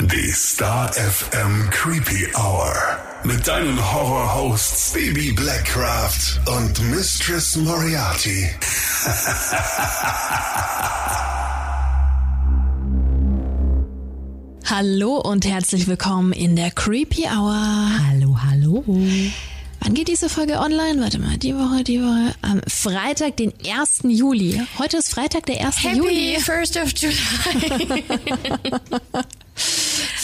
Die Star FM Creepy Hour. Mit deinen Horror-Hosts Baby Blackcraft und Mistress Moriarty. Hallo und herzlich willkommen in der Creepy Hour. Hallo, hallo. Wann geht diese Folge online? Warte mal, die Woche, die Woche. Am Freitag, den 1. Juli. Heute ist Freitag, der 1. Juli. Happy 1st of July.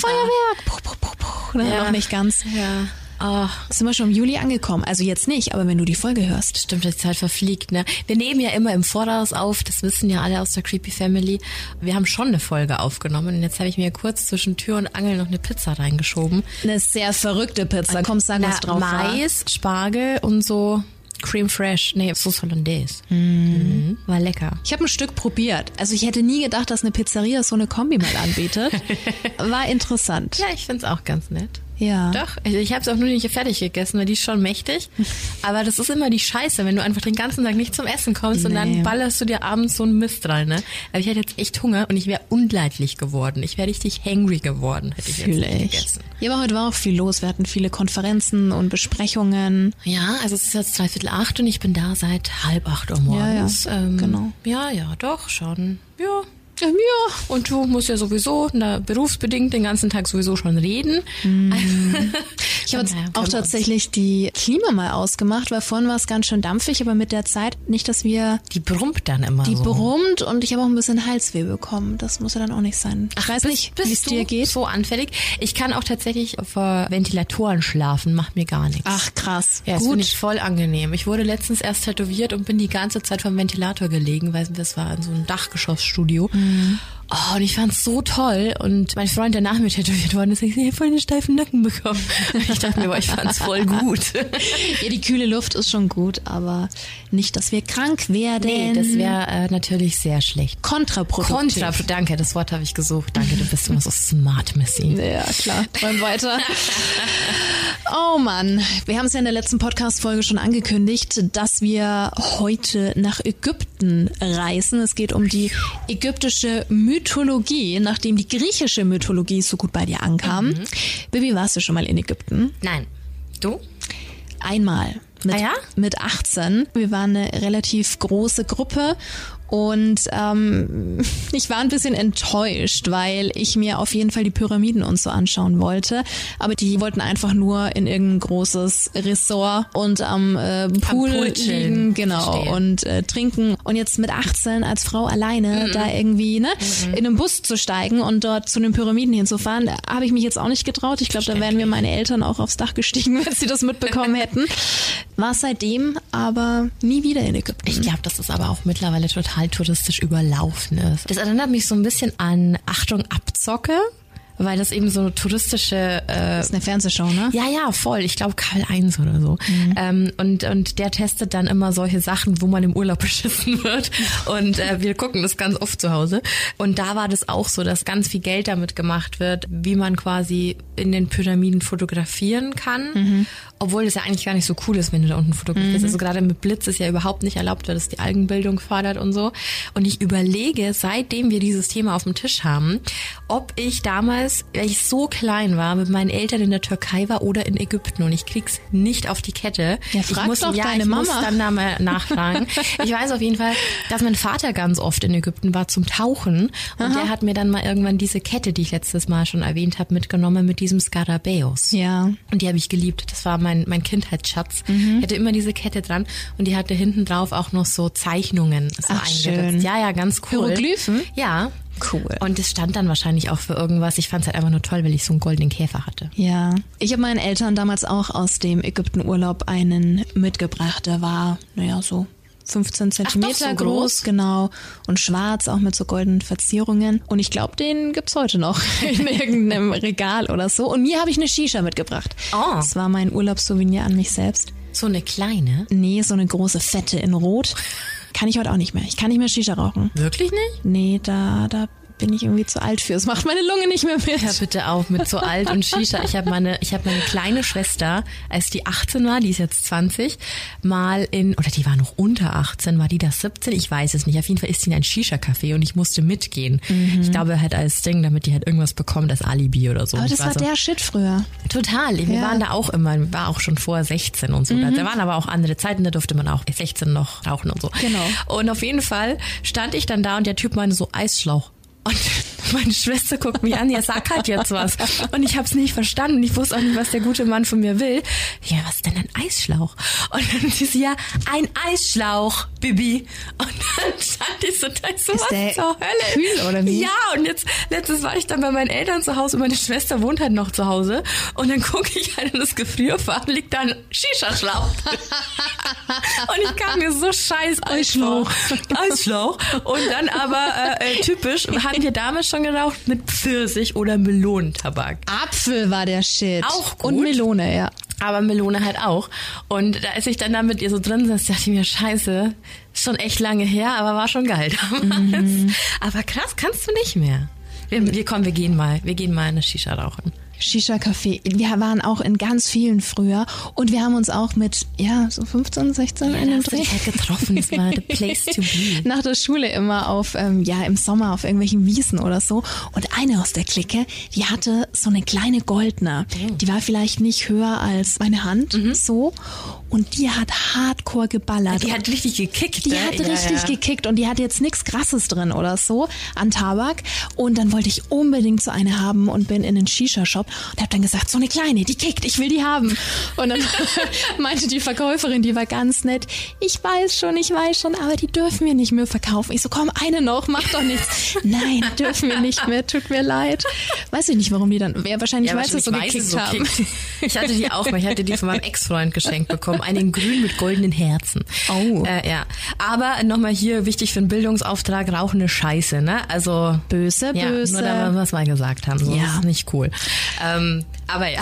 Feuerwerk. Puh, puh, puh, puh. Ne, Ja. Noch nicht ganz. ja. Oh, Sind wir schon im Juli angekommen? Also jetzt nicht, aber wenn du die Folge hörst. stimmt, die Zeit verfliegt, ne? Wir nehmen ja immer im Voraus auf, das wissen ja alle aus der Creepy Family. Wir haben schon eine Folge aufgenommen und jetzt habe ich mir kurz zwischen Tür und Angel noch eine Pizza reingeschoben. Eine sehr verrückte Pizza. Komm, sag Na, was drauf war. Mais, Spargel und so Cream Fresh. Nee, Sauce Hollandaise. Mhm. War lecker. Ich habe ein Stück probiert. Also ich hätte nie gedacht, dass eine Pizzeria so eine Kombi mal anbietet. War interessant. Ja, ich find's auch ganz nett. Ja. Doch, ich, ich habe es auch nur nicht fertig gegessen, weil die ist schon mächtig. Aber das ist immer die Scheiße, wenn du einfach den ganzen Tag nicht zum Essen kommst und Nee. dann ballerst du dir abends so einen Mist rein. Ne? Aber ich hätte jetzt echt Hunger und ich wäre unleidlich geworden. Ich wäre richtig hangry geworden, hätte ich jetzt Fühle nicht ich. gegessen. Ja, aber heute war auch viel los. Wir hatten viele Konferenzen und Besprechungen. Ja, also es ist jetzt dreiviertel acht und ich bin da seit halb acht Uhr morgens. ja, ähm, genau. Ja, ja, doch, schon. Ja. Ja. Und du musst ja sowieso na, berufsbedingt den ganzen Tag sowieso schon reden. Ich habe jetzt Naja, auch tatsächlich die Klima mal ausgemacht, weil vorhin war es ganz schön dampfig, aber mit der Zeit nicht, dass wir Die brummt dann immer die so. brummt und ich habe auch ein bisschen Halsweh bekommen. Das muss ja dann auch nicht sein. Ich weiß bist- nicht, wie es dir geht. So anfällig. Ich kann auch tatsächlich vor Ventilatoren schlafen, macht mir gar nichts. Ach krass. ja, das Gut. ich voll angenehm. Ich wurde letztens erst tätowiert und bin die ganze Zeit vom Ventilator gelegen, weil das war in so einem Dachgeschossstudio. Mhm. Oh, und ich fand's so toll. Und mein Freund, der nach mir tätowiert worden ist, ich habe voll einen steifen Nacken bekommen. Und ich dachte mir, boah, ich fand's voll gut. ja, die kühle Luft ist schon gut, aber nicht, dass wir krank werden. nee, das wäre äh, natürlich sehr schlecht. kontraproduktiv. Kontra, danke, das Wort habe ich gesucht. Danke, du bist immer so smart, Missy. Ja, klar. Wollen weiter. Oh Mann, wir haben es ja in der letzten Podcast-Folge schon angekündigt, dass wir heute nach Ägypten reisen. Es geht um die ägyptische Mythologie, nachdem die griechische Mythologie so gut bei dir ankam. Mhm. Bibi, warst du schon mal in Ägypten? Nein. Du? Einmal. Mit, Ah ja? mit 18. Wir waren eine relativ große Gruppe und ähm, ich war ein bisschen enttäuscht, weil ich mir auf jeden Fall die Pyramiden und so anschauen wollte. Aber die wollten einfach nur in irgendein großes Ressort und am äh, Pool, Pool chillen. liegen, genau, Verstehe. und äh, trinken. Und jetzt mit 18 als Frau alleine da irgendwie ne, in einen Bus zu steigen und dort zu den Pyramiden hinzufahren, habe ich mich jetzt auch nicht getraut. Ich glaube, da wären mir meine Eltern auch aufs Dach gestiegen, wenn sie das mitbekommen hätten. War seitdem aber nie wieder in Ägypten. Ich glaube, das aber auch mittlerweile total touristisch überlaufen ist. Das erinnert mich so ein bisschen an Achtung Abzocke, weil das eben so eine touristische äh, Das ist eine Fernsehshow, ne? ja, ja, voll. Ich glaube Karl 1 oder so. Ähm, und, und der testet dann immer solche Sachen, wo man im Urlaub beschissen wird. Und äh, wir gucken das ganz oft zu Hause. Und da war das auch so, dass ganz viel Geld damit gemacht wird, wie man quasi in den Pyramiden fotografieren kann. Obwohl das ja eigentlich gar nicht so cool ist, wenn du da unten fotografierst. Also gerade mit Blitz ist ja überhaupt nicht erlaubt, weil das die Algenbildung fördert und so. Und ich überlege, seitdem wir dieses Thema auf dem Tisch haben, ob ich damals, weil ich so klein war, mit meinen Eltern in der Türkei war oder in Ägypten und ich krieg's nicht auf die Kette. Ja, frag ich muss, doch ja, deine ich muss Mama. dann da mal nachfragen. ich weiß auf jeden Fall, dass mein Vater ganz oft in Ägypten war zum Tauchen und der hat mir dann mal irgendwann diese Kette, die ich letztes Mal schon erwähnt habe, mitgenommen mit diesem Skarabäus. Ja. Und die habe ich geliebt. Das war mein, mein Kindheitsschatz. Mhm. Ich hatte immer diese Kette dran und die hatte hinten drauf auch noch so Zeichnungen so Ach, eingeritzt. schön. Ja, ja, ganz cool. Hieroglyphen? Ja. Cool. Und es stand dann wahrscheinlich auch für irgendwas. Ich fand es halt einfach nur toll, weil ich so einen goldenen Käfer hatte. Ja, ich habe meinen Eltern damals auch aus dem Ägyptenurlaub einen mitgebracht. Der war, naja, so 15 Zentimeter so groß, groß? genau, und schwarz, auch mit so goldenen Verzierungen. Und ich glaube, den gibt's heute noch in irgendeinem Regal oder so. Und mir habe ich eine Shisha mitgebracht. Oh. Das war mein Urlaubssouvenir an mich selbst. So eine kleine. Nee, so eine große Fette in Rot. Kann ich heute auch nicht mehr. Ich kann nicht mehr Shisha rauchen. Wirklich nicht? Nee, da, da bin ich irgendwie zu alt für. Es macht meine Lunge nicht mehr mit. Ja, bitte auf mit so alt und Shisha. Ich habe meine, ich habe meine kleine Schwester, als die 18 war, die ist jetzt 20, mal in, oder die war noch unter 18, war die da 17? Ich weiß es nicht. Auf jeden Fall ist sie in ein Shisha-Café und ich musste mitgehen. Mhm. Ich glaube halt als Ding, damit die halt irgendwas bekommt, als Alibi oder so. Aber das war, so, der Shit früher. Total. Wir ja. waren da auch immer, war auch schon vor 16 und so. Mhm. Da waren aber auch andere Zeiten, da durfte man auch 16 noch rauchen und so. Genau. Und auf jeden Fall stand ich dann da und der Typ meinte so Eisschlauch. Und meine Schwester guckt mich an, ja, sag halt jetzt was. Und ich habe es nicht verstanden. Ich wusste auch nicht, was der gute Mann von mir will. Ja, was ist denn ein Eisschlauch? Und dann sie ja, ein Eisschlauch, Bibi. Und dann stand ich so, da ist so ist was zur Hölle. Kühl oder wie? Ja, und jetzt, letztes war ich dann bei meinen Eltern zu Hause und meine Schwester wohnt halt noch zu Hause. Und dann gucke ich halt in das Gefrierfach, liegt da ein Shisha-Schlauch. und ich kam mir so scheiß Eisschlauch. Eisschlauch. Und dann aber äh, äh typisch, hatten wir damals schon geraucht mit Pfirsich oder Melonentabak. Apfel war der Shit. Auch gut. Und Melone, ja. Aber Melone halt auch. Und da als ich dann da mit ihr so drin saß, dachte ich mir, scheiße, ist schon echt lange her, aber war schon geil damals. Mhm. Aber krass, kannst du nicht mehr. Wir, wir kommen, wir gehen mal, wir gehen mal eine Shisha rauchen. Shisha-Café. Wir waren auch in ganz vielen früher und wir haben uns auch mit, ja, so 15, 16 ja, in dem Dreh halt getroffen. Das war the place to be. Nach der Schule immer auf, ähm, ja, im Sommer auf irgendwelchen Wiesen oder so. Und eine aus der Clique, die hatte so eine kleine goldene. Oh. Die war vielleicht nicht höher als meine Hand, mhm. so. Und die hat hardcore geballert. Die hat richtig gekickt. Die ne? hat ja, richtig ja. gekickt und die hat jetzt nichts krasses drin oder so an Tabak. Und dann wollte ich unbedingt so eine haben und bin in den Shisha-Shop und habe dann gesagt, so eine kleine, die kickt, ich will die haben. Und dann meinte die Verkäuferin, die war ganz nett, ich weiß schon, ich weiß schon, aber die dürfen wir nicht mehr verkaufen. Ich so, komm, eine noch, mach doch nichts. Nein, dürfen wir nicht mehr, tut mir leid. Weiß ich nicht, warum die dann, wer wahrscheinlich ja, weiß, es so gekickt so haben. Kickt. Ich hatte die auch mal, ich hatte die von meinem Ex-Freund geschenkt bekommen, eine in grün mit goldenen Herzen. Oh. Äh, ja. Aber nochmal hier wichtig für einen Bildungsauftrag, rauchende Scheiße, ne? Also. Böse, ja, böse. Nur da, was wir gesagt haben. So, ja. Das ist nicht cool. Ähm, aber ja.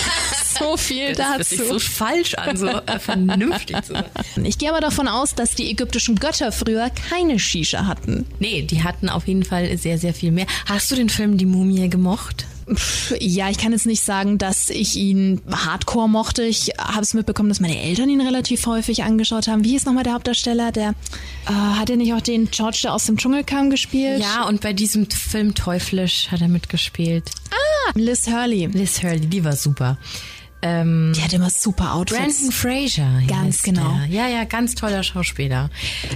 so viel das dazu. Das sich so falsch an, so äh, vernünftig zu sein. Ich gehe aber davon aus, dass die ägyptischen Götter früher keine Shisha hatten. Nee, die hatten auf jeden Fall sehr, sehr viel mehr. Hast du den Film Die Mumie gemocht? Ja, ich kann jetzt nicht sagen, dass ich ihn hardcore mochte. Ich habe es mitbekommen, dass meine Eltern ihn relativ häufig angeschaut haben. Wie hieß nochmal der Hauptdarsteller? Der äh, hat er nicht auch den George, der aus dem Dschungel kam, gespielt? Ja, und bei diesem Film Teuflisch hat er mitgespielt. Ah, Liz Hurley. Liz Hurley, die war super. Ähm, die hat immer super Outfits. Brandon Fraser. Ganz genau. Der. Ja, ja, ganz toller Schauspieler.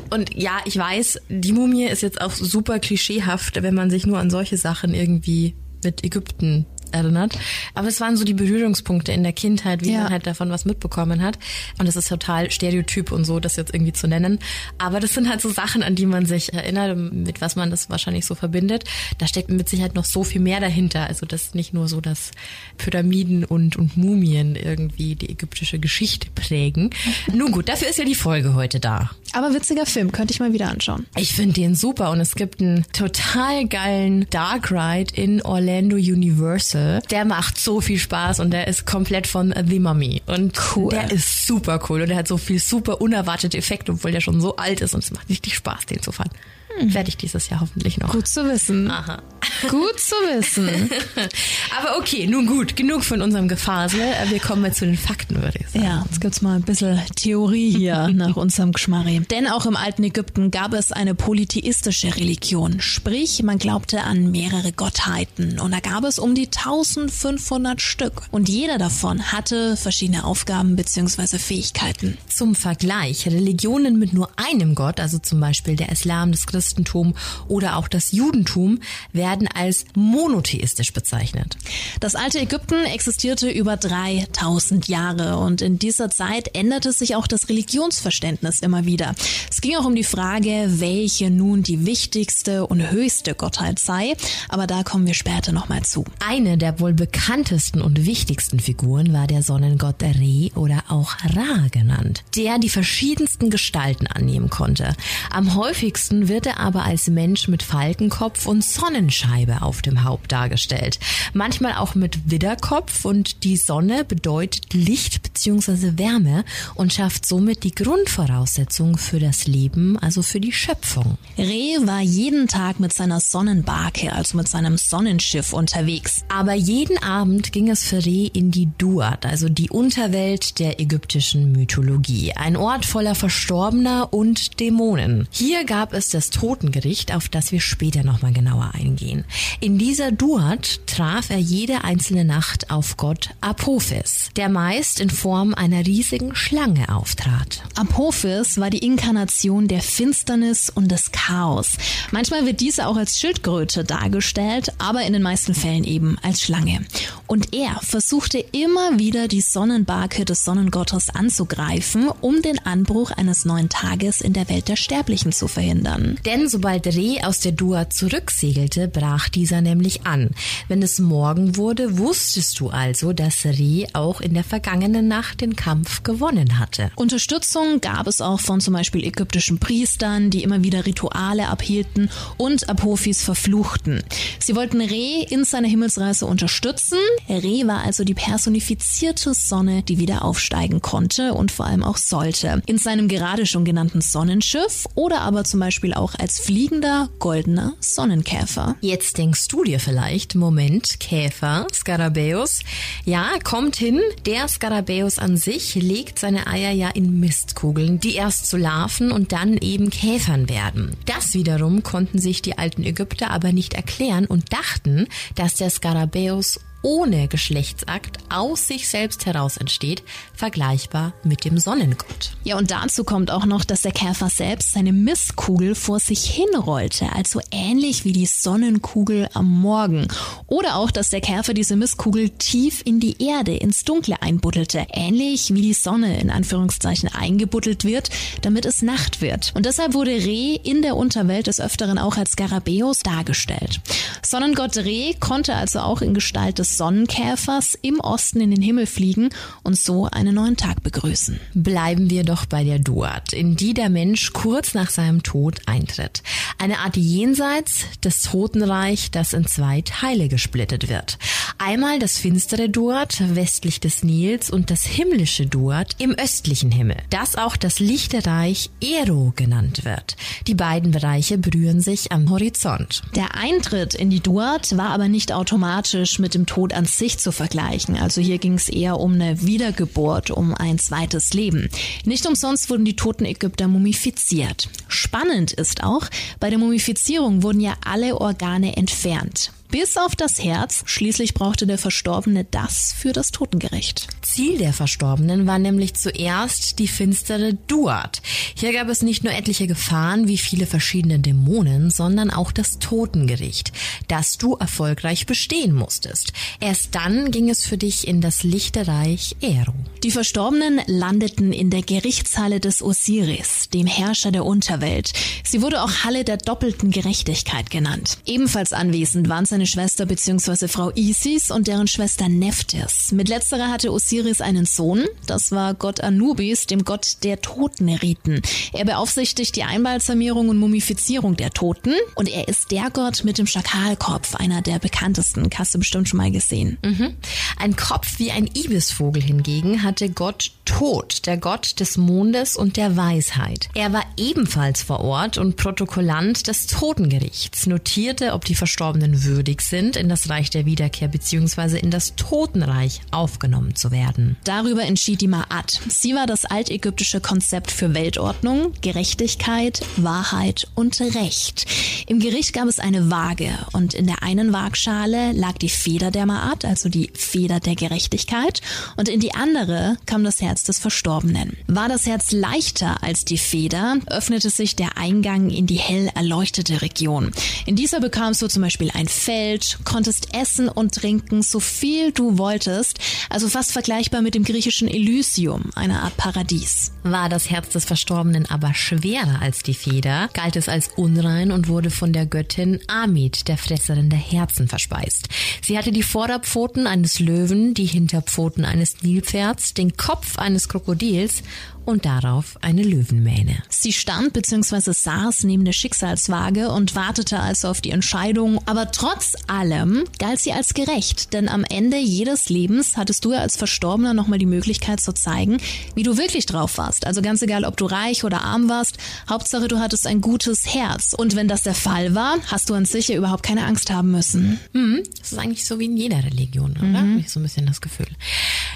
Und ja, ich weiß, die Mumie ist jetzt auch super klischeehaft, wenn man sich nur an solche Sachen irgendwie mit Ägypten erinnert. Aber es waren so die Berührungspunkte in der Kindheit, wie ja. man halt davon was mitbekommen hat. Und es ist total stereotyp und so, das jetzt irgendwie zu nennen. Aber das sind halt so Sachen, an die man sich erinnert, mit was man das wahrscheinlich so verbindet. Da steckt mit Sicherheit noch so viel mehr dahinter. Also das ist nicht nur so, dass Pyramiden und, und Mumien irgendwie die ägyptische Geschichte prägen. Nun gut, dafür ist ja die Folge heute da. Aber witziger Film, könnte ich mal wieder anschauen. Ich finde den super und es gibt einen total geilen Dark Ride in Orlando Universal Staffel. Der macht so viel Spaß und der ist komplett von The Mummy. Und cool. der ist super cool und der hat so viel super unerwartete Effekte, obwohl der schon so alt ist und es macht richtig Spaß, den zu fahren. Hm. Werde ich dieses Jahr hoffentlich noch. Gut zu wissen. Aha. Gut zu wissen. Aber okay, nun gut, genug von unserem Gefasel. Wir kommen mal zu den Fakten, würde ich sagen. Ja, jetzt gibt's mal ein bisschen Theorie hier nach unserem Geschmarri. Denn auch im alten Ägypten gab es eine polytheistische Religion. Sprich, man glaubte an mehrere Gottheiten. Und da gab es um die 1500 Stück. Und jeder davon hatte verschiedene Aufgaben bzw. Fähigkeiten. Zum Vergleich, Religionen mit nur einem Gott, also zum Beispiel der Islam, das Christentum oder auch das Judentum, werden als monotheistisch bezeichnet. Das alte Ägypten existierte über 3000 Jahre und in dieser Zeit änderte sich auch das Religionsverständnis immer wieder. Es ging auch um die Frage, welche nun die wichtigste und höchste Gottheit sei, aber da kommen wir später nochmal zu. Eine der wohl bekanntesten und wichtigsten Figuren war der Sonnengott Re oder auch Ra genannt, der die verschiedensten Gestalten annehmen konnte. Am häufigsten wird wurde aber als Mensch mit Falkenkopf und Sonnenscheibe auf dem Haupt dargestellt. Manchmal auch mit Widderkopf und die Sonne bedeutet Licht bzw. Wärme und schafft somit die Grundvoraussetzung für das Leben, also für die Schöpfung. Reh war jeden Tag mit seiner Sonnenbarke, also mit seinem Sonnenschiff unterwegs. Aber jeden Abend ging es für Reh in die Duat, also die Unterwelt der ägyptischen Mythologie. Ein Ort voller Verstorbener und Dämonen. Hier gab es das Totengericht, auf das wir später nochmal genauer eingehen. In dieser Duat traf er jede einzelne Nacht auf Gott Apophis, der meist in Form einer riesigen Schlange auftrat. Apophis war die Inkarnation der Finsternis und des Chaos. Manchmal wird diese auch als Schildkröte dargestellt, aber in den meisten Fällen eben als Schlange. Und er versuchte immer wieder die Sonnenbarke des Sonnengottes anzugreifen, um den Anbruch eines neuen Tages in der Welt der Sterblichen zu verhindern. Denn sobald Reh aus der Dua zurücksegelte, brach dieser nämlich an. Wenn es Morgen wurde, wusstest du also, dass Reh auch in der vergangenen Nacht den Kampf gewonnen hatte. Unterstützung gab es auch von zum Beispiel ägyptischen Priestern, die immer wieder Rituale abhielten und Apophis verfluchten. Sie wollten Re in seiner Himmelsreise unterstützen. Re war also die personifizierte Sonne, die wieder aufsteigen konnte und vor allem auch sollte. In seinem gerade schon genannten Sonnenschiff oder aber zum Beispiel auch als fliegender goldener Sonnenkäfer. Jetzt denkst du dir vielleicht, Moment, Käfer, Skarabäus. Ja, kommt hin, der Skarabäus an sich legt seine Eier ja in Mistkugeln, die erst zu Larven und dann eben Käfern werden. Das wiederum konnten sich die alten Ägypter aber nicht erklären und dachten, dass der Skarabäus Beus ohne Geschlechtsakt aus sich selbst heraus entsteht, vergleichbar mit dem Sonnengott. Ja, und dazu kommt auch noch, dass der Käfer selbst seine Mistkugel vor sich hinrollte, also ähnlich wie die Sonnenkugel am Morgen. Oder auch, dass der Käfer diese Mistkugel tief in die Erde, ins Dunkle einbuddelte, ähnlich wie die Sonne in Anführungszeichen eingebuddelt wird, damit es Nacht wird. Und deshalb wurde Re in der Unterwelt des Öfteren auch als Skarabäus dargestellt. Sonnengott Re konnte also auch in Gestalt des des Sonnenkäfers im Osten in den Himmel fliegen und so einen neuen Tag begrüßen. Bleiben wir doch bei der Duat, in die der Mensch kurz nach seinem Tod eintritt. Eine Art Jenseits des Totenreich, das in zwei Teile gesplittet wird. Einmal das finstere Duat westlich des Nils und das himmlische Duat im östlichen Himmel, das auch das lichte Reich Ero genannt wird. Die beiden Bereiche berühren sich am Horizont. Der Eintritt in die Duat war aber nicht automatisch mit dem Tod Tod an sich zu vergleichen. Also hier ging es eher um eine Wiedergeburt, um ein zweites Leben. Nicht umsonst wurden die toten Ägypter mumifiziert. Spannend ist auch, bei der Mumifizierung wurden ja alle Organe entfernt bis auf das Herz. Schließlich brauchte der Verstorbene das für das Totengericht. Ziel der Verstorbenen war nämlich zuerst die finstere Duat. Hier gab es nicht nur etliche Gefahren wie viele verschiedene Dämonen, sondern auch das Totengericht, das du erfolgreich bestehen musstest. Erst dann ging es für dich in das lichte Reich Ero. Die Verstorbenen landeten in der Gerichtshalle des Osiris, dem Herrscher der Unterwelt. Sie wurde auch Halle der doppelten Gerechtigkeit genannt. Ebenfalls anwesend waren seine Schwester bzw. Frau Isis und deren Schwester Nephthys. Mit letzterer hatte Osiris einen Sohn, das war Gott Anubis, dem Gott der Totenriten. Er beaufsichtigt die Einbalsamierung und Mumifizierung der Toten und er ist der Gott mit dem Schakalkopf, einer der bekanntesten. Hast du bestimmt schon mal gesehen. Mhm. Ein Kopf wie ein Ibisvogel hingegen hatte Gott Tod, der Gott des Mondes und der Weisheit. Er war ebenfalls vor Ort und Protokollant des Totengerichts, notierte, ob die Verstorbenen würdig würdig sind, in das Reich der Wiederkehr bzw. in das Totenreich aufgenommen zu werden. Darüber entschied die Ma'at. Sie war das altägyptische Konzept für Weltordnung, Gerechtigkeit, Wahrheit und Recht. Im Gericht gab es eine Waage und in der einen Waagschale lag die Feder der Ma'at, also die Feder der Gerechtigkeit, und in die andere kam das Herz des Verstorbenen. War das Herz leichter als die Feder, öffnete sich der Eingang in die hell erleuchtete Region. In dieser bekamst du zum Beispiel ein Fell, Welt, konntest essen und trinken, so viel du wolltest, also fast vergleichbar mit dem griechischen Elysium, einer Art Paradies. War das Herz des Verstorbenen aber schwerer als die Feder, galt es als unrein und wurde von der Göttin Amit, der Fresserin der Herzen, verspeist. Sie hatte die Vorderpfoten eines Löwen, die Hinterpfoten eines Nilpferds, den Kopf eines Krokodils und darauf eine Löwenmähne. Sie stand bzw. saß neben der Schicksalswaage und wartete also auf die Entscheidung. Aber trotz allem galt sie als gerecht, denn am Ende jedes Lebens hattest du ja als Verstorbener nochmal die Möglichkeit zu zeigen, wie du wirklich drauf warst. Also ganz egal, ob du reich oder arm warst, Hauptsache du hattest ein gutes Herz. Und wenn das der Fall war, hast du an sich ja überhaupt keine Angst haben müssen. Mhm. Das ist eigentlich so wie in jeder Religion, oder? Mhm. Habe ich so ein bisschen das Gefühl.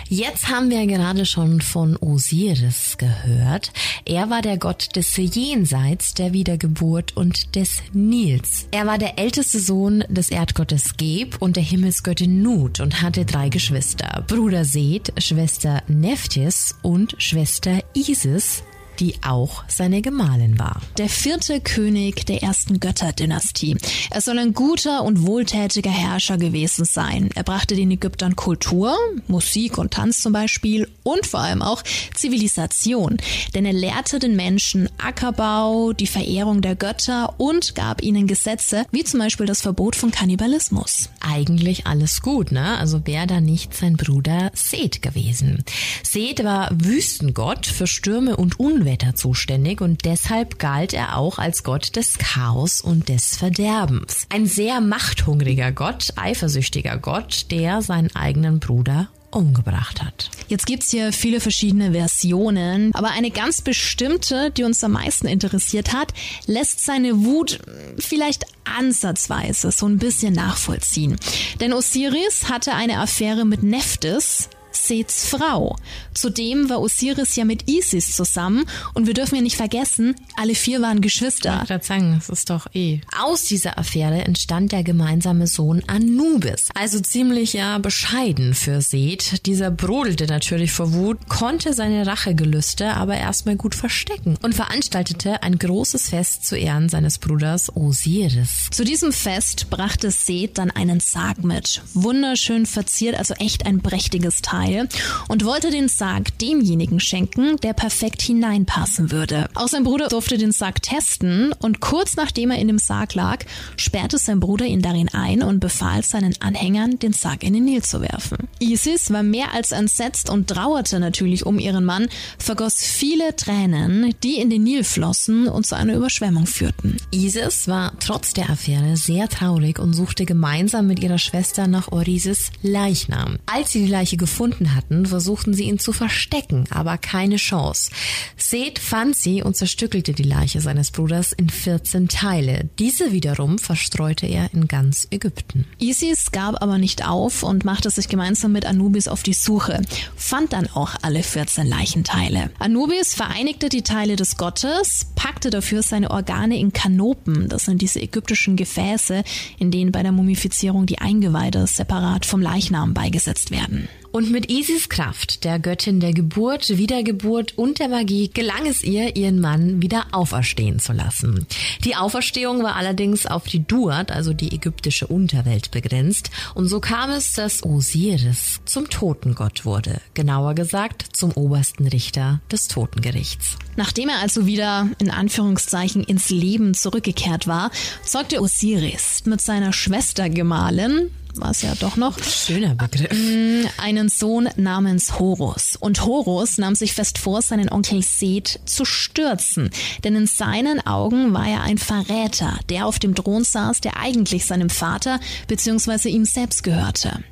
Jetzt haben wir gerade schon von Osiris gehört. Er war der Gott des Jenseits, der Wiedergeburt und des Nils. Er war der älteste Sohn des Erdgottes Geb und der Himmelsgöttin Nut und hatte drei Geschwister. Bruder Seth, Schwester Nephthys und Schwester Isis die auch seine Gemahlin war. Der vierte König der ersten Götterdynastie. Er soll ein guter und wohltätiger Herrscher gewesen sein. Er brachte den Ägyptern Kultur, Musik und Tanz zum Beispiel und vor allem auch Zivilisation. Denn er lehrte den Menschen Ackerbau, die Verehrung der Götter und gab ihnen Gesetze, wie zum Beispiel das Verbot von Kannibalismus. Eigentlich alles gut, ne? Also wäre da nicht sein Bruder Seth gewesen. Seth war Wüstengott für Stürme und Unwetter Unwetter zuständig und deshalb galt er auch als Gott des Chaos und des Verderbens. Ein sehr machthungriger Gott, eifersüchtiger Gott, der seinen eigenen Bruder umgebracht hat. Jetzt gibt's hier viele verschiedene Versionen, aber eine ganz bestimmte, die uns am meisten interessiert hat, lässt seine Wut vielleicht ansatzweise so ein bisschen nachvollziehen. Denn Osiris hatte eine Affäre mit Nephthys, Seths Frau. Zudem war Osiris ja mit Isis zusammen und wir dürfen ja nicht vergessen, alle vier waren Geschwister. Ich gerade sagen, das ist doch eh. Aus dieser Affäre entstand der gemeinsame Sohn Anubis. Also ziemlich ja bescheiden für Seth. Dieser brodelte natürlich vor Wut, konnte seine Rachegelüste aber erstmal gut verstecken und veranstaltete ein großes Fest zu Ehren seines Bruders Osiris. Zu diesem Fest brachte Seth dann einen Sarg mit. Wunderschön verziert, also echt ein prächtiges Teil. Teil und wollte den Sarg demjenigen schenken, der perfekt hineinpassen würde. Auch sein Bruder durfte den Sarg testen und kurz nachdem er in dem Sarg lag, sperrte sein Bruder ihn darin ein und befahl seinen Anhängern, den Sarg in den Nil zu werfen. Isis war mehr als entsetzt und trauerte natürlich um ihren Mann, vergoss viele Tränen, die in den Nil flossen und zu einer Überschwemmung führten. Isis war trotz der Affäre sehr traurig und suchte gemeinsam mit ihrer Schwester nach Orisis Leichnam. Als sie die Leiche gefunden gefunden hatten, versuchten sie ihn zu verstecken, aber keine Chance. Seth fand sie und zerstückelte die Leiche seines Bruders in 14 Teile. Diese wiederum verstreute er in ganz Ägypten. Isis gab aber nicht auf und machte sich gemeinsam mit Anubis auf die Suche, fand dann auch alle 14 Leichenteile. Anubis vereinigte die Teile des Gottes, packte dafür seine Organe in Kanopen, das sind diese ägyptischen Gefäße, in denen bei der Mumifizierung die Eingeweide separat vom Leichnam beigesetzt werden. Und mit Isis Kraft, der Göttin der Geburt, Wiedergeburt und der Magie, gelang es ihr, ihren Mann wieder auferstehen zu lassen. Die Auferstehung war allerdings auf die Duat, also die ägyptische Unterwelt, begrenzt. Und so kam es, dass Osiris zum Totengott wurde. Genauer gesagt, zum obersten Richter des Totengerichts. Nachdem er also wieder in Anführungszeichen ins Leben zurückgekehrt war, sorgte Osiris mit seiner Schwester Gemahlin, war es ja doch noch. Schöner Begriff. Mm, einen Sohn namens Horus. Und Horus nahm sich fest vor, seinen Onkel Seth zu stürzen. Denn in seinen Augen war er ein Verräter, der auf dem Thron saß, der eigentlich seinem Vater bzw. ihm selbst gehörte.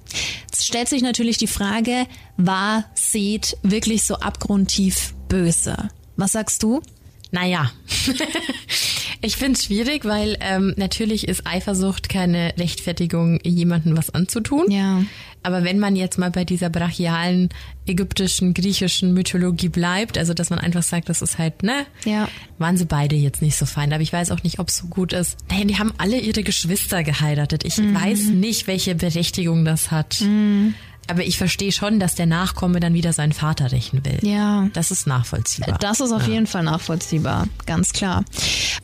Jetzt stellt sich natürlich die Frage, war Seth wirklich so abgrundtief böse? Was sagst du? Naja, ich finde es schwierig, weil ähm, natürlich ist Eifersucht keine Rechtfertigung, jemandem was anzutun. Ja. Aber wenn man jetzt mal bei dieser brachialen ägyptischen, griechischen Mythologie bleibt, also dass man einfach sagt, das ist halt, ne? Ja. Waren sie beide jetzt nicht so fein. Aber ich weiß auch nicht, ob es so gut ist. Nein, die haben alle ihre Geschwister geheiratet. Ich mhm. weiß nicht, welche Berechtigung das hat. Mhm. Aber ich verstehe schon, dass der Nachkomme dann wieder seinen Vater rächen will. Ja. Das ist nachvollziehbar. Das ist auf ja. jeden Fall nachvollziehbar, ganz klar.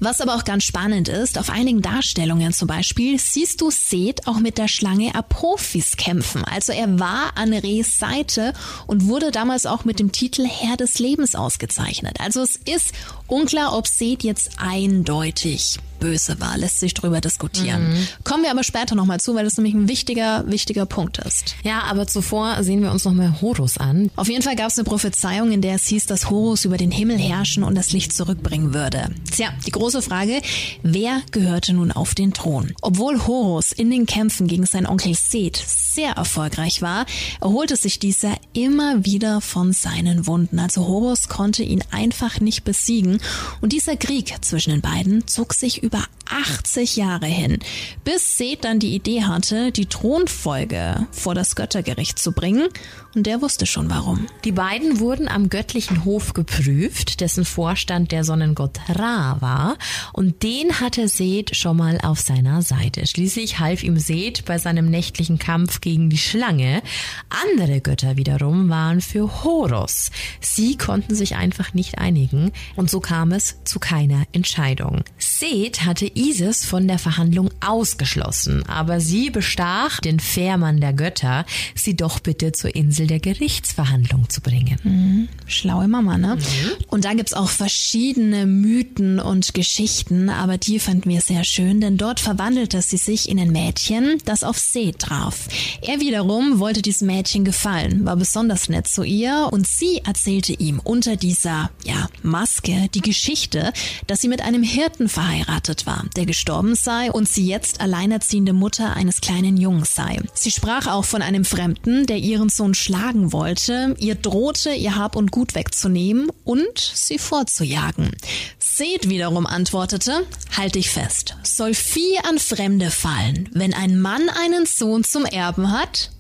Was aber auch ganz spannend ist, auf einigen Darstellungen zum Beispiel siehst du Seth auch mit der Schlange Apophis kämpfen. Also er war an Rehs Seite und wurde damals auch mit dem Titel Herr des Lebens ausgezeichnet. Also es ist unklar, ob Seth jetzt eindeutig böse war, lässt sich drüber diskutieren. Mhm. Kommen wir aber später nochmal zu, weil das nämlich ein wichtiger, wichtiger Punkt ist. Ja, aber zuvor sehen wir uns nochmal Horus an. Auf jeden Fall gab es eine Prophezeiung, in der es hieß, dass Horus über den Himmel herrschen und das Licht zurückbringen würde. Tja, die große Frage, wer gehörte nun auf den Thron? Obwohl Horus in den Kämpfen gegen seinen Onkel Seth sehr erfolgreich war, erholte sich dieser immer wieder von seinen Wunden. Also Horus konnte ihn einfach nicht besiegen und dieser Krieg zwischen den beiden zog sich über 80 Jahre hin, bis Seth dann die Idee hatte, die Thronfolge vor das Göttergericht zu bringen und der wusste schon warum. Die beiden wurden am göttlichen Hof geprüft, dessen Vorstand der Sonnengott Ra war. Und den hatte Seth schon mal auf seiner Seite. Schließlich half ihm Seth bei seinem nächtlichen Kampf gegen die Schlange. Andere Götter wiederum waren für Horus. Sie konnten sich einfach nicht einigen und so kam es zu keiner Entscheidung. Seth hatte Isis von der Verhandlung ausgeschlossen, aber sie bestach den Fährmann der Götter, sie doch bitte zur Insel der Gerichtsverhandlung zu bringen. Mhm. Schlaue Mama, ne? Mhm. Und da gibt's auch verschiedene Mythen und Geschichten, aber die fanden wir sehr schön, denn dort verwandelte sie sich in ein Mädchen, das auf See traf. Er wiederum wollte diesem Mädchen gefallen, war besonders nett zu ihr und sie erzählte ihm unter dieser, ja, Maske die Geschichte, dass sie mit einem Hirten verheiratet war, der gestorben sei und sie jetzt alleinerziehende Mutter eines kleinen Jungs sei. Sie sprach auch von einem Fremden, der ihren Sohn schlug schlagen wollte, ihr drohte, ihr Hab und Gut wegzunehmen und sie vorzujagen. Seth wiederum antwortete, halt dich fest, soll Vieh an Fremde fallen, wenn ein Mann einen Sohn zum Erben hat?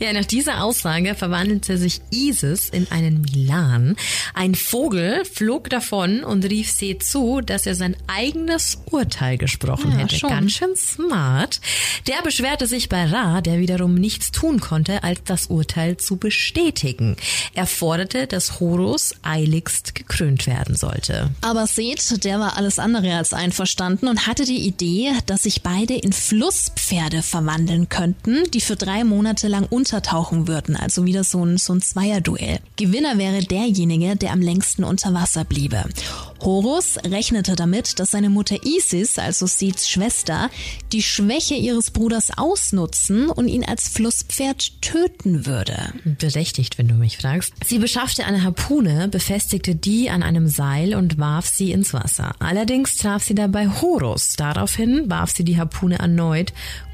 Ja, nach dieser Aussage verwandelte sich Isis in einen Milan. Ein Vogel flog davon und rief See zu, dass er sein eigenes Urteil gesprochen ja, hätte. Schon. Ganz schön smart. Der beschwerte sich bei Ra, der wiederum nichts tun konnte, als das Urteil zu bestätigen. Er forderte, dass Horus eiligst gekrönt werden sollte. Aber Seth, der war alles andere als einverstanden und hatte die Idee, dass sich beide in Flusspferde verwandeln könnten, die für drei drei Monate lang untertauchen würden, also wieder so ein, so ein Zweierduell. Gewinner wäre derjenige, der am längsten unter Wasser bliebe. Horus rechnete damit, dass seine Mutter Isis, also Seths Schwester, die Schwäche ihres Bruders ausnutzen und ihn als Flusspferd töten würde. Berechtigt, wenn du mich fragst. Sie beschaffte eine Harpune, befestigte die an einem Seil und warf sie ins Wasser. Allerdings traf sie dabei Horus. Daraufhin warf sie die Harpune erneut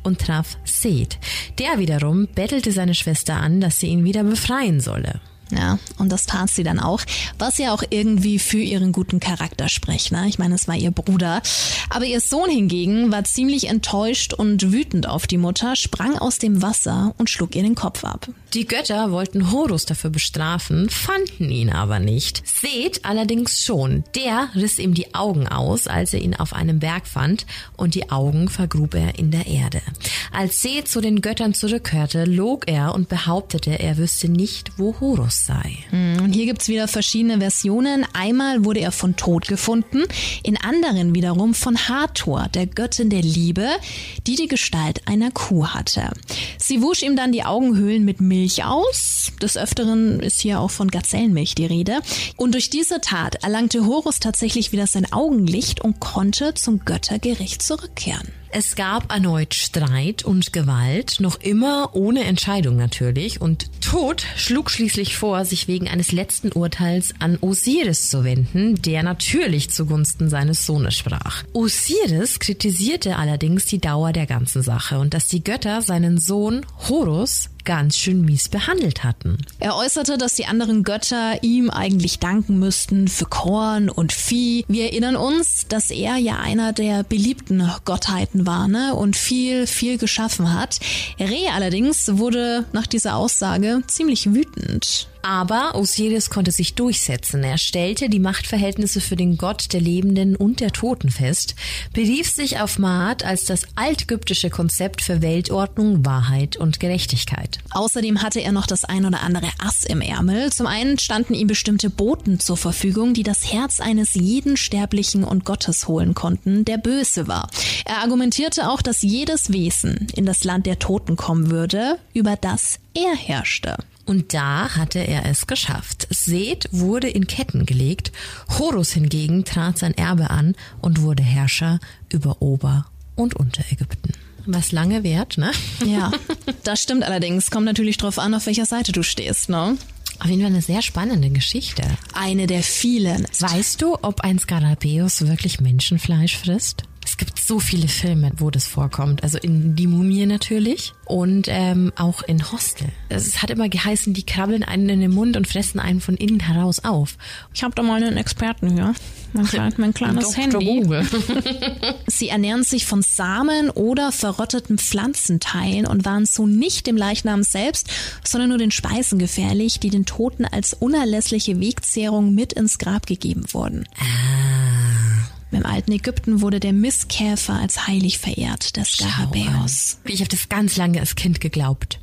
und traf Seth. Der wiederum bettelte seine Schwester an, dass sie ihn wieder befreien solle. Ja, und das tat sie dann auch, was ja auch irgendwie für ihren guten Charakter spricht. Ne? Ich meine, es war ihr Bruder. Aber ihr Sohn hingegen war ziemlich enttäuscht und wütend auf die Mutter, sprang aus dem Wasser und schlug ihr den Kopf ab. Die Götter wollten Horus dafür bestrafen, fanden ihn aber nicht. Seth allerdings schon. Der riss ihm die Augen aus, als er ihn auf einem Berg fand, und die Augen vergrub er in der Erde. Als Seth zu den Göttern zurückkehrte, log er und behauptete, er wüsste nicht, wo Horus sei. Hm, und hier gibt's wieder verschiedene Versionen. Einmal wurde er von Tod gefunden, in anderen wiederum von Hathor, der Göttin der Liebe, die die Gestalt einer Kuh hatte. Sie wusch ihm dann die Augenhöhlen mit Milch Milch aus. Des Öfteren ist hier auch von Gazellenmilch die Rede. Und durch diese Tat erlangte Horus tatsächlich wieder sein Augenlicht und konnte zum Göttergericht zurückkehren. Es gab erneut Streit und Gewalt, noch immer ohne Entscheidung natürlich, und Tod schlug schließlich vor, sich wegen eines letzten Urteils an Osiris zu wenden, der natürlich zugunsten seines Sohnes sprach. Osiris kritisierte allerdings die Dauer der ganzen Sache und dass die Götter seinen Sohn Horus ganz schön mies behandelt hatten. Er äußerte, dass die anderen Götter ihm eigentlich danken müssten für Korn und Vieh. Wir erinnern uns, dass er ja einer der beliebten Gottheiten war ne? und viel, viel geschaffen hat. Re allerdings wurde nach dieser Aussage ziemlich wütend. Aber Osiris konnte sich durchsetzen. Er stellte die Machtverhältnisse für den Gott der Lebenden und der Toten fest, berief sich auf Maat als das altägyptische Konzept für Weltordnung, Wahrheit und Gerechtigkeit. Außerdem hatte er noch das ein oder andere Ass im Ärmel. Zum einen standen ihm bestimmte Boten zur Verfügung, die das Herz eines jeden Sterblichen und Gottes holen konnten, der böse war. Er argumentierte auch, dass jedes Wesen in das Land der Toten kommen würde, über das er herrschte. Und da hatte er es geschafft. Seth wurde in Ketten gelegt, Horus hingegen trat sein Erbe an und wurde Herrscher über Ober- und Unterägypten. Was lange währt, ne? Ja, das stimmt allerdings. Kommt natürlich drauf an, auf welcher Seite du stehst, ne? Auf jeden Fall eine sehr spannende Geschichte. Eine der vielen. Weißt du, ob ein Skarabäus wirklich Menschenfleisch frisst? Es gibt so viele Filme, wo das vorkommt. Also in Die Mumie natürlich und ähm, auch in Hostel. Es hat immer geheißen, die krabbeln einen in den Mund und fressen einen von innen heraus auf. Ich habe da mal einen Experten hier. Mein, klein, mein kleines Dr. Handy. Google. Sie ernähren sich von Samen oder verrotteten Pflanzenteilen und waren so nicht dem Leichnam selbst, sondern nur den Speisen gefährlich, die den Toten als unerlässliche Wegzehrung mit ins Grab gegeben wurden. Im alten Ägypten wurde der Mistkäfer als heilig verehrt, der Skarabäus. Ich habe das ganz lange als Kind geglaubt.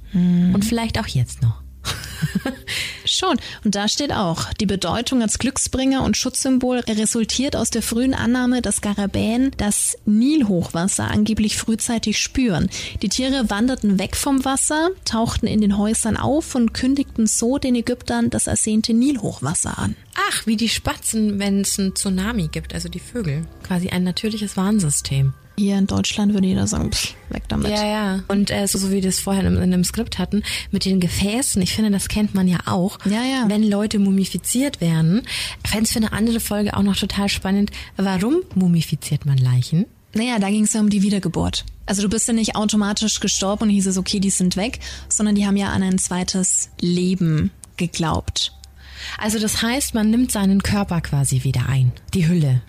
Und vielleicht auch jetzt noch. Schon. Und da steht auch, die Bedeutung als Glücksbringer und Schutzsymbol resultiert aus der frühen Annahme, dass Skarabäen das Nilhochwasser angeblich frühzeitig spüren. Die Tiere wanderten weg vom Wasser, tauchten in den Häusern auf und kündigten so den Ägyptern das ersehnte Nilhochwasser an. Ach, wie die Spatzen, wenn es einen Tsunami gibt, also die Vögel. Quasi ein natürliches Warnsystem. Hier in Deutschland würde jeder sagen, pff, weg damit. Ja, ja. Und äh, so, so wie wir das vorher in, in einem Skript hatten, mit den Gefäßen, ich finde, das kennt man ja auch. Ja, ja. Wenn Leute mumifiziert werden, fände es für eine andere Folge auch noch total spannend, warum mumifiziert man Leichen? Naja, da ging es ja um die Wiedergeburt. Also du bist ja nicht automatisch gestorben und hieß es, okay, die sind weg, sondern die haben ja an ein zweites Leben geglaubt. Also das heißt, man nimmt seinen Körper quasi wieder ein, die Hülle.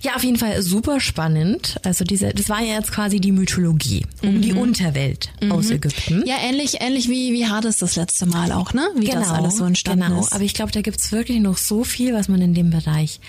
Ja, auf jeden Fall super spannend. Also diese, das war ja jetzt quasi die Mythologie um die Unterwelt aus Ägypten. Ja, ähnlich, ähnlich wie, wie Hades das letzte Mal auch, ne? Wie das alles so entstanden genau. ist. Aber ich glaube, da gibt's wirklich noch so viel, was man in dem Bereich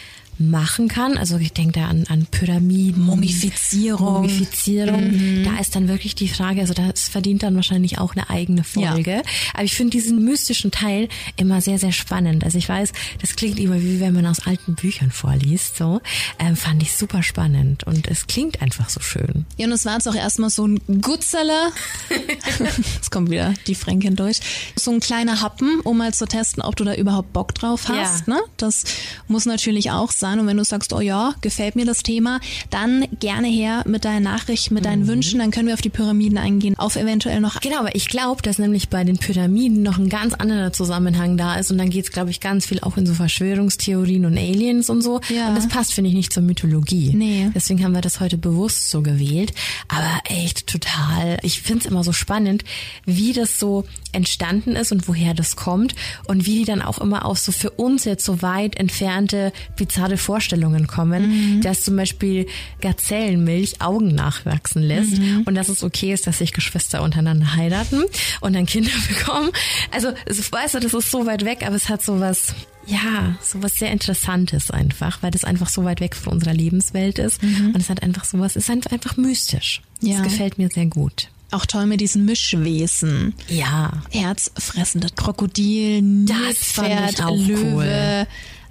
machen kann. Also ich denke da an, an Pyramiden. Mumifizierung. Mumifizierung. Da ist dann wirklich die Frage, also das verdient dann wahrscheinlich auch eine eigene Folge. Aber ich finde diesen mystischen Teil immer sehr, sehr spannend. Also ich weiß, das klingt immer wie wenn man aus alten Büchern vorliest, so. Ähm, fand ich super spannend und es klingt einfach so schön. Ja, und es war jetzt auch erstmal so ein Gutzeller. Jetzt kommt wieder die Fränkin durch. So ein kleiner Happen, um mal zu testen, ob du da überhaupt Bock drauf hast. Ja. Ne? Das muss natürlich auch sein. Und wenn du sagst, oh ja, gefällt mir das Thema, dann gerne her mit deinen Nachrichten, mit deinen Wünschen. Dann können wir auf die Pyramiden eingehen, auf eventuell noch Genau, aber ich glaube, dass nämlich bei den Pyramiden noch ein ganz anderer Zusammenhang da ist und dann geht's, glaube ich, ganz viel auch in so Verschwörungstheorien und Aliens und so. Ja. Und das passt, finde ich, nicht zur Mythologie. Nee. Deswegen haben wir das heute bewusst so gewählt. Aber echt total, ich finde es immer so spannend, wie das so entstanden ist und woher das kommt und wie die dann auch immer auf so für uns jetzt so weit entfernte bizarre Vorstellungen kommen, dass zum Beispiel Gazellenmilch Augen nachwachsen lässt und dass es okay ist, dass sich Geschwister untereinander heiraten und dann Kinder bekommen. Also, weißt du, das ist so weit weg, aber es hat so was, ja, so was sehr Interessantes einfach, weil das einfach so weit weg von unserer Lebenswelt ist und es hat einfach so was, es ist einfach, einfach mystisch. Ja. Das gefällt mir sehr gut. auch toll mit diesen Mischwesen. Ja. Herzfressende Krokodil, Das fand ich Nilpferd, auch Löwe. cool.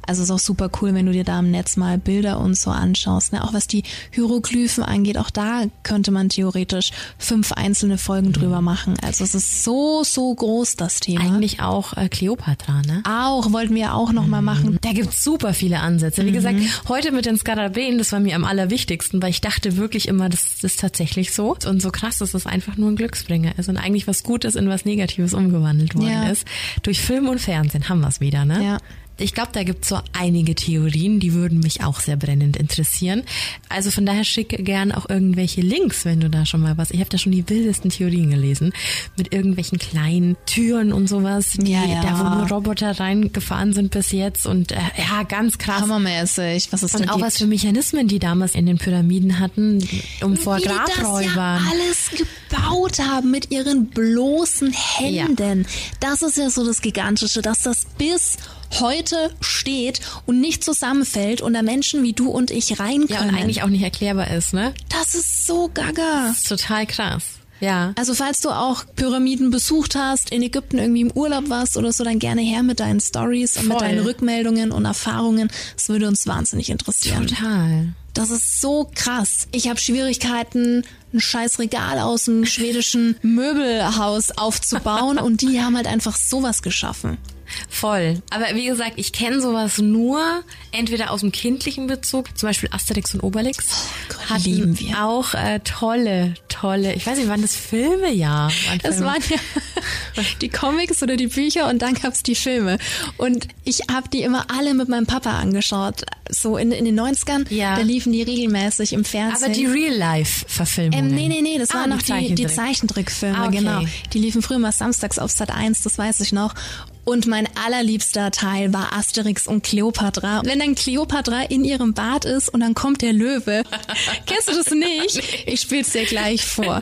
Also ist auch super cool, wenn du dir da im Netz mal Bilder und so anschaust. Ne? Auch was die Hieroglyphen angeht, auch da könnte man theoretisch fünf einzelne Folgen drüber machen. Also es ist so, so groß, das Thema. Eigentlich auch äh, Cleopatra, ne? auch, wollten wir auch noch mal machen. Da gibt's super viele Ansätze. Wie gesagt, heute mit den Skarabäen, das war mir am allerwichtigsten, weil ich dachte wirklich immer, das ist tatsächlich so. Und so krass, dass das einfach nur ein Glücksbringer ist und eigentlich was Gutes in was Negatives umgewandelt worden Ja. ist. Durch Film und Fernsehen haben wir's wieder, ne? Ja. Ich glaube, da gibt's so einige Theorien, die würden mich auch sehr brennend interessieren. Also von daher schicke gern auch irgendwelche Links, wenn du da schon mal was. Ich habe da schon die wildesten Theorien gelesen mit irgendwelchen kleinen Türen und sowas, die Ja, ja. da wo nur Roboter reingefahren sind bis jetzt und äh, ja, ganz krass. Hammermäßig, was es Und auch gibt. was für Mechanismen die damals in den Pyramiden hatten, um vor Wie die das Grabräubern. ja alles gebaut haben mit ihren bloßen Händen. Das ist ja so das Gigantische, dass das bis heute steht und nicht zusammenfällt und da Menschen wie du und ich rein ja, können. und eigentlich auch nicht erklärbar ist, ne? das ist so gaga. Das ist total krass. Ja. Also falls du auch Pyramiden besucht hast, in Ägypten irgendwie im Urlaub warst oder so, dann gerne her mit deinen Stories und mit deinen Rückmeldungen und Erfahrungen. Das würde uns wahnsinnig interessieren. Total. Das ist so krass. Ich habe Schwierigkeiten, ein scheiß Regal aus dem schwedischen Möbelhaus aufzubauen und die haben halt einfach sowas geschaffen. Voll. Aber wie gesagt, ich kenne sowas nur entweder aus dem kindlichen Bezug, zum Beispiel Asterix und Obelix. Oh Gott, lieben wir. Auch äh, tolle, tolle, ich weiß nicht, waren das Filme? Ja. Das Filme. waren ja die Comics oder die Bücher und dann gab's die Filme. Und ich habe die immer alle mit meinem Papa angeschaut. So in, in den 90ern, Ja. da liefen die regelmäßig im Fernsehen. Aber die Real-Life-Verfilmungen. Ähm, nee, nee, nee, das Ah, waren noch die, die Zeichentrick. Zeichentrickfilme, Ah, okay. genau. Die liefen früher mal samstags auf Sat 1, das weiß ich noch. Und mein allerliebster Teil war Asterix und Cleopatra. Wenn dann Cleopatra in ihrem Bad ist und dann kommt der Löwe. Kennst du das nicht? Ich spiel's dir gleich vor.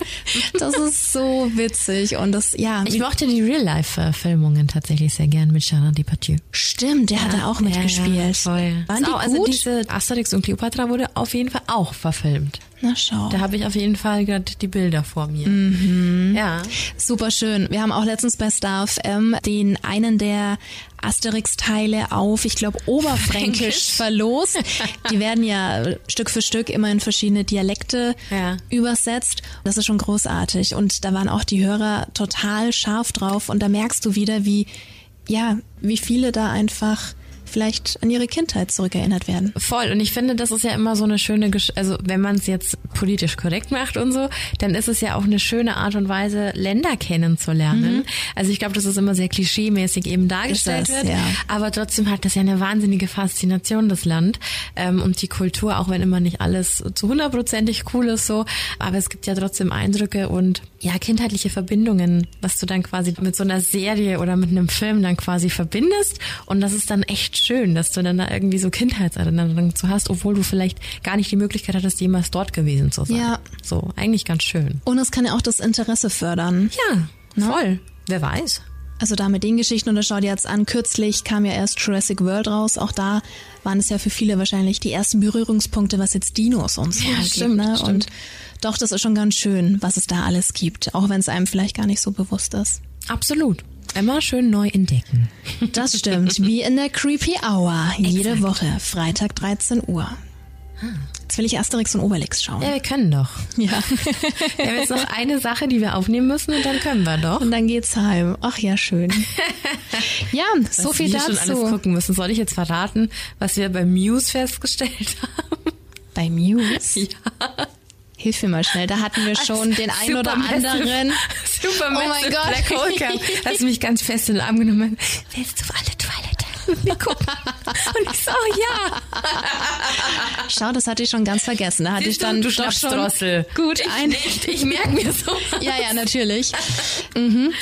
Das ist so witzig und das, ja. Ich mochte die Real-Life-Verfilmungen tatsächlich sehr gern mit Gerard Depardieu. Stimmt, der hat da auch mitgespielt. Ja, voll. Waren die Auch, also gut? diese Asterix und Cleopatra wurde auf jeden Fall auch verfilmt. Na schau. Da habe ich auf jeden Fall gerade die Bilder vor mir. Mhm. Ja. Super schön. Wir haben auch letztens bei Star FM den einen der Asterix-Teile auf, ich glaube, Oberfränkisch Fränkisch. verlost. Die werden ja Stück für Stück immer in verschiedene Dialekte Ja. übersetzt. Das ist schon großartig. Und da waren auch die Hörer total scharf drauf. Und da merkst du wieder, wie, ja, wie viele da einfach vielleicht an ihre Kindheit zurückerinnert werden. Voll. Und ich finde, das ist ja immer so eine schöne, Gesch also wenn man es jetzt politisch korrekt macht und so, dann ist es ja auch eine schöne Art und Weise, Länder kennenzulernen. Also ich glaube, dass es immer sehr klischeemäßig eben dargestellt Mhm. Ist das, wird. ja. Aber trotzdem hat das ja eine wahnsinnige Faszination, das Land. Ähm, und die Kultur, auch wenn immer nicht alles zu hundertprozentig cool ist so. Aber es gibt ja trotzdem Eindrücke und ja, kindheitliche Verbindungen, was du dann quasi mit so einer Serie oder mit einem Film dann quasi verbindest. Und das ist dann echt schön, dass du dann da irgendwie so Kindheitserinnerungen zu hast, obwohl du vielleicht gar nicht die Möglichkeit hattest, jemals dort gewesen zu sein. Ja. So, eigentlich ganz schön. Und es kann ja auch das Interesse fördern. Ja, voll. Wer weiß. Also da mit den Geschichten und das schau dir jetzt an. Kürzlich kam ja erst Jurassic World raus. Auch da waren es ja für viele wahrscheinlich die ersten Berührungspunkte, was jetzt Dinos und so Ja, angeht. stimmt, ne? stimmt. Und doch, das ist schon ganz schön, was es da alles gibt. Auch wenn es einem vielleicht gar nicht so bewusst ist. Absolut. Immer schön neu entdecken. Das stimmt. Wie in der Creepy Hour. Jede Exakt. Woche. Freitag 13 Uhr. Jetzt will ich Asterix und Obelix schauen. Ja, wir können doch. Ja. Wir haben jetzt noch eine Sache, die wir aufnehmen müssen und dann können wir doch. Und dann geht's heim. Ach ja, schön. Ja, so was viel wir schon alles dazu. gucken müssen. Soll ich jetzt verraten, was wir bei Muse festgestellt haben? Bei Muse? Ja. Hilf mir mal schnell, da hatten wir schon den einen oder anderen. Supermassive Oh mein Gott. Black Hole du mich ganz fest in den Arm genommen. Willst du auf alle Toilette? Wir gucken. Und ich so, oh ja. Schau, das hatte ich schon ganz vergessen. Da hatte Siehst ich dann du, du doch schon gut ich ein. nicht. Ich merke mir so. Ja, ja, natürlich. Mhm.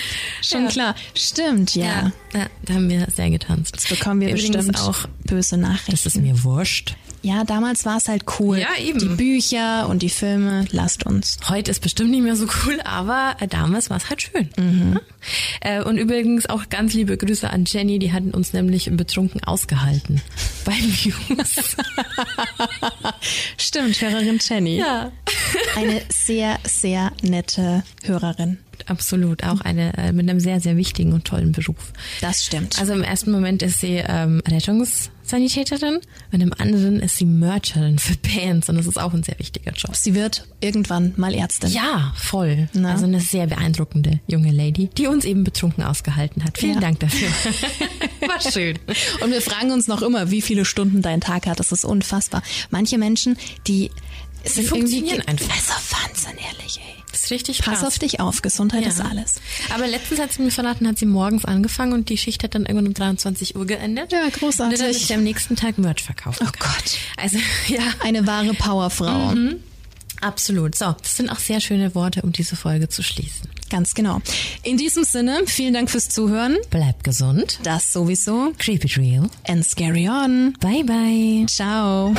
Schon Ja. klar. Stimmt, ja. Ja, ja, da haben wir sehr getanzt. Das bekommen wir Übrigens bestimmt auch. böse Nachrichten. Das ist mir wurscht. ja, damals war es halt cool. Ja, eben. Die Bücher und die Filme, lasst uns. Heute ist bestimmt nicht mehr so cool, aber äh, damals war es halt schön. Mhm. Äh, und übrigens auch ganz liebe Grüße an Jenny, die hatten uns nämlich Betrunken ausgehalten. Bei Muse. Stimmt, Hörerin Jenny. ja. Eine sehr, sehr nette Hörerin. Absolut, auch eine äh, mit einem sehr, sehr wichtigen und tollen Beruf. Das stimmt. Also im ersten Moment ist sie ähm, Rettungssanitäterin und im anderen ist sie Mercherin für Bands und das ist auch ein sehr wichtiger Job. Sie wird irgendwann mal Ärztin. Ja, voll. Na? Also eine sehr beeindruckende junge Lady, die uns eben betrunken ausgehalten hat. Vielen Ja. Dank dafür. War schön. Und wir fragen uns noch immer, wie viele Stunden dein Tag hat. Das ist unfassbar. Manche Menschen, die sind funktionieren einfach. Also Wahnsinn, ehrlich, ey. Das ist richtig Pass krass. auf dich auf. Gesundheit Ja. ist alles. Aber letztens hat sie mir verraten, hat sie morgens angefangen und die Schicht hat dann irgendwann um 23 Uhr geendet. Ja, großartig. Und dann sie am nächsten Tag Merch verkauft. Oh Gott. Also, ja, Eine wahre Powerfrau. absolut. So, das sind auch sehr schöne Worte, um diese Folge zu schließen. Ganz genau. In diesem Sinne, vielen Dank fürs Zuhören. Bleib gesund. Das sowieso. Creep it real. And scary on. Bye bye. Ciao.